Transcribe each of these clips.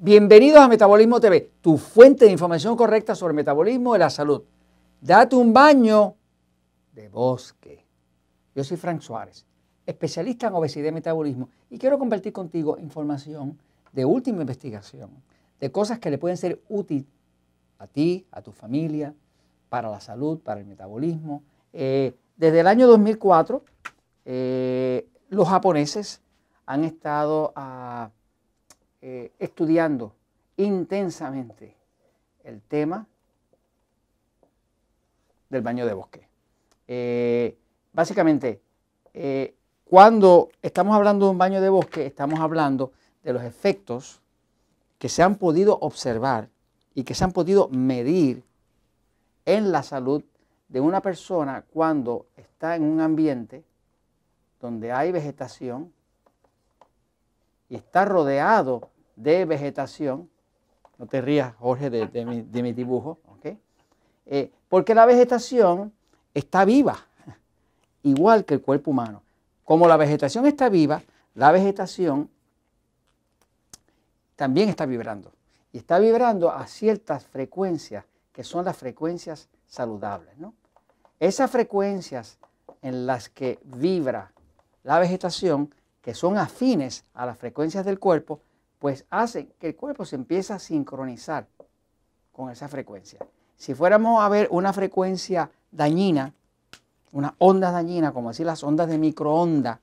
Bienvenidos a Metabolismo TV, tu fuente de información correcta sobre el metabolismo y la salud. Date un baño de bosque. Yo soy Frank Suárez, especialista en obesidad y metabolismo, y quiero compartir contigo información de última investigación, de cosas que le pueden ser útiles a ti, a tu familia, para la salud, para el metabolismo. Eh, desde el año 2004, eh, los japoneses han estado a eh, estudiando intensamente el tema del baño de bosque. Eh, básicamente, eh, cuando estamos hablando de un baño de bosque, estamos hablando de los efectos que se han podido observar y que se han podido medir en la salud de una persona cuando está en un ambiente donde hay vegetación, y está rodeado de vegetación, no te rías, Jorge, de, mi, dibujo, eh, porque la vegetación está viva, igual que el cuerpo humano. Como la vegetación está viva, la vegetación también está vibrando. Y está vibrando a ciertas frecuencias, que son las frecuencias saludables. Esas frecuencias en las que vibra la vegetación que son afines a las frecuencias del cuerpo, pues hacen que el cuerpo se empiece a sincronizar con esa frecuencia. Si fuéramos a ver una frecuencia dañina, una onda dañina, como decir las ondas de microondas,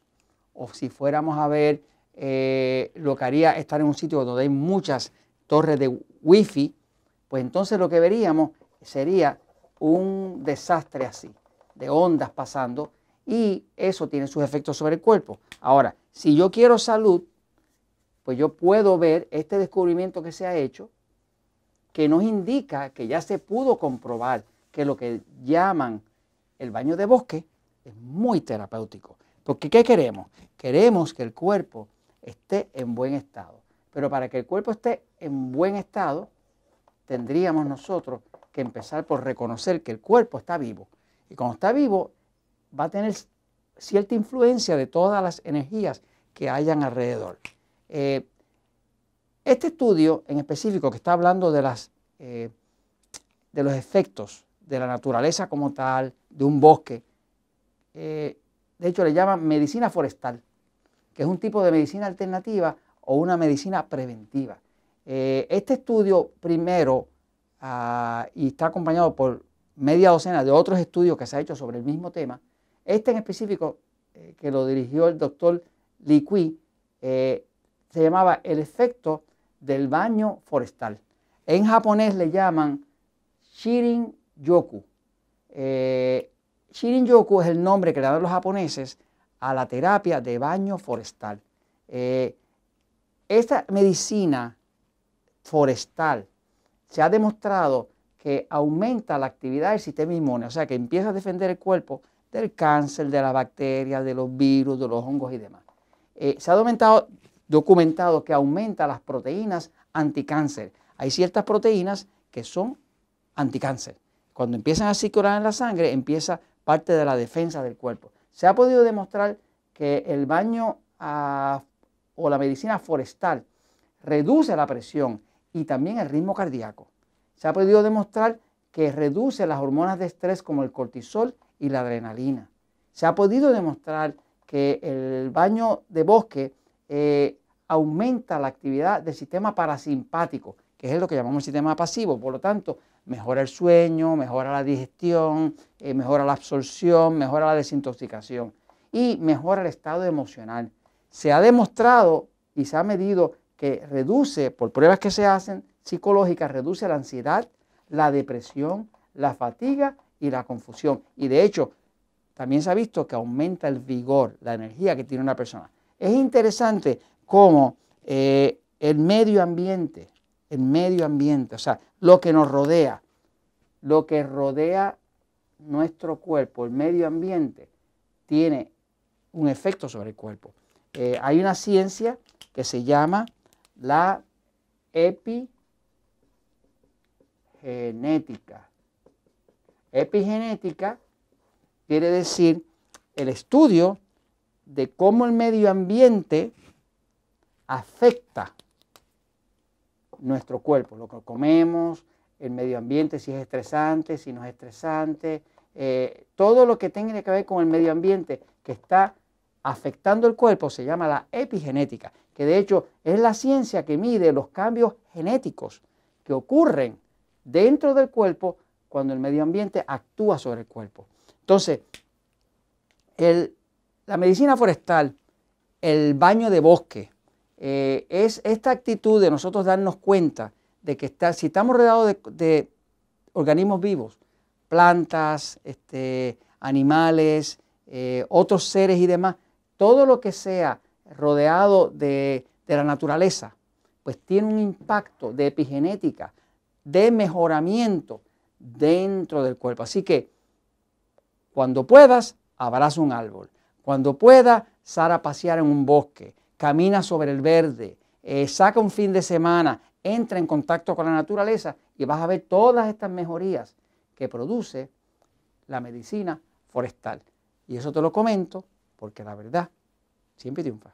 o si fuéramos a ver eh, lo que haría estar en un sitio donde hay muchas torres de wifi, pues entonces lo que veríamos sería un desastre así, de ondas pasando, y eso tiene sus efectos sobre el cuerpo. Ahora, si yo quiero salud, pues yo puedo ver este descubrimiento que se ha hecho, que nos indica que ya se pudo comprobar que lo que llaman el baño de bosque es muy terapéutico. Porque ¿qué queremos? Queremos que el cuerpo esté en buen estado. Pero para que el cuerpo esté en buen estado, tendríamos nosotros que empezar por reconocer que el cuerpo está vivo. Y cuando está vivo, va a tener cierta influencia de todas las energías que hayan alrededor. Eh, este estudio en específico que está hablando de, las, eh, de los efectos de la naturaleza como tal, de un bosque, eh, de hecho le llaman medicina forestal, que es un tipo de medicina alternativa o una medicina preventiva. este estudio primero, ah, y está acompañado por media docena de otros estudios que se ha hecho sobre el mismo tema, este en específico, eh, que lo dirigió el doctor Li Kui, eh, se llamaba el efecto del baño forestal. En japonés le llaman Shirin Yoku. Eh, Shirin Yoku es el nombre que le dan los japoneses a la terapia de baño forestal. esta medicina forestal se ha demostrado que aumenta la actividad del sistema inmune, o sea, que empieza a defender el cuerpo del cáncer, de las bacterias, de los virus, de los hongos y demás. Eh, se ha documentado, que aumenta las proteínas anticáncer. Hay ciertas proteínas que son anticáncer. Cuando empiezan a circular en la sangre, empieza parte de la defensa del cuerpo. Se ha podido demostrar que el baño ah, o la medicina forestal reduce la presión y también el ritmo cardíaco. Se ha podido demostrar que reduce las hormonas de estrés como el cortisol y la adrenalina. Se ha podido demostrar que el baño de bosque eh, aumenta la actividad del sistema parasimpático, que es lo que llamamos sistema pasivo. Por lo tanto, mejora el sueño, mejora la digestión, eh, mejora la absorción, mejora la desintoxicación y mejora el estado emocional. Se ha demostrado y se ha medido que reduce, por pruebas que se hacen psicológicas, reduce la ansiedad, la depresión, la fatiga y la confusión. Y de hecho, también se ha visto que aumenta el vigor, la energía que tiene una persona. Es interesante cómo eh, el medio ambiente, el medio ambiente, o sea, lo que nos rodea, lo que rodea nuestro cuerpo, el medio ambiente, tiene un efecto sobre el cuerpo. Eh, hay una ciencia que se llama la epigenética. Epigenética quiere decir el estudio de cómo el medio ambiente afecta nuestro cuerpo, lo que comemos, el medio ambiente, si es estresante, si no es estresante, eh, todo lo que tenga que ver con el medio ambiente que está afectando el cuerpo se llama la epigenética, que de hecho es la ciencia que mide los cambios genéticos que ocurren dentro del cuerpo cuando el medio ambiente actúa sobre el cuerpo. Entonces, la medicina forestal, el baño de bosque, eh, es esta actitud de nosotros darnos cuenta de que si estamos rodeados de, organismos vivos, plantas, este, animales, eh, otros seres y demás, todo lo que sea rodeado de, de la naturaleza, pues tiene un impacto de epigenética, de mejoramiento dentro del cuerpo. Así que cuando puedas, abraza un árbol. Cuando puedas, sal a pasear en un bosque, camina sobre el verde, eh, saca un fin de semana, entra en contacto con la naturaleza y vas a ver todas estas mejorías que produce la medicina forestal. Y eso te lo comento porque la verdad siempre triunfa.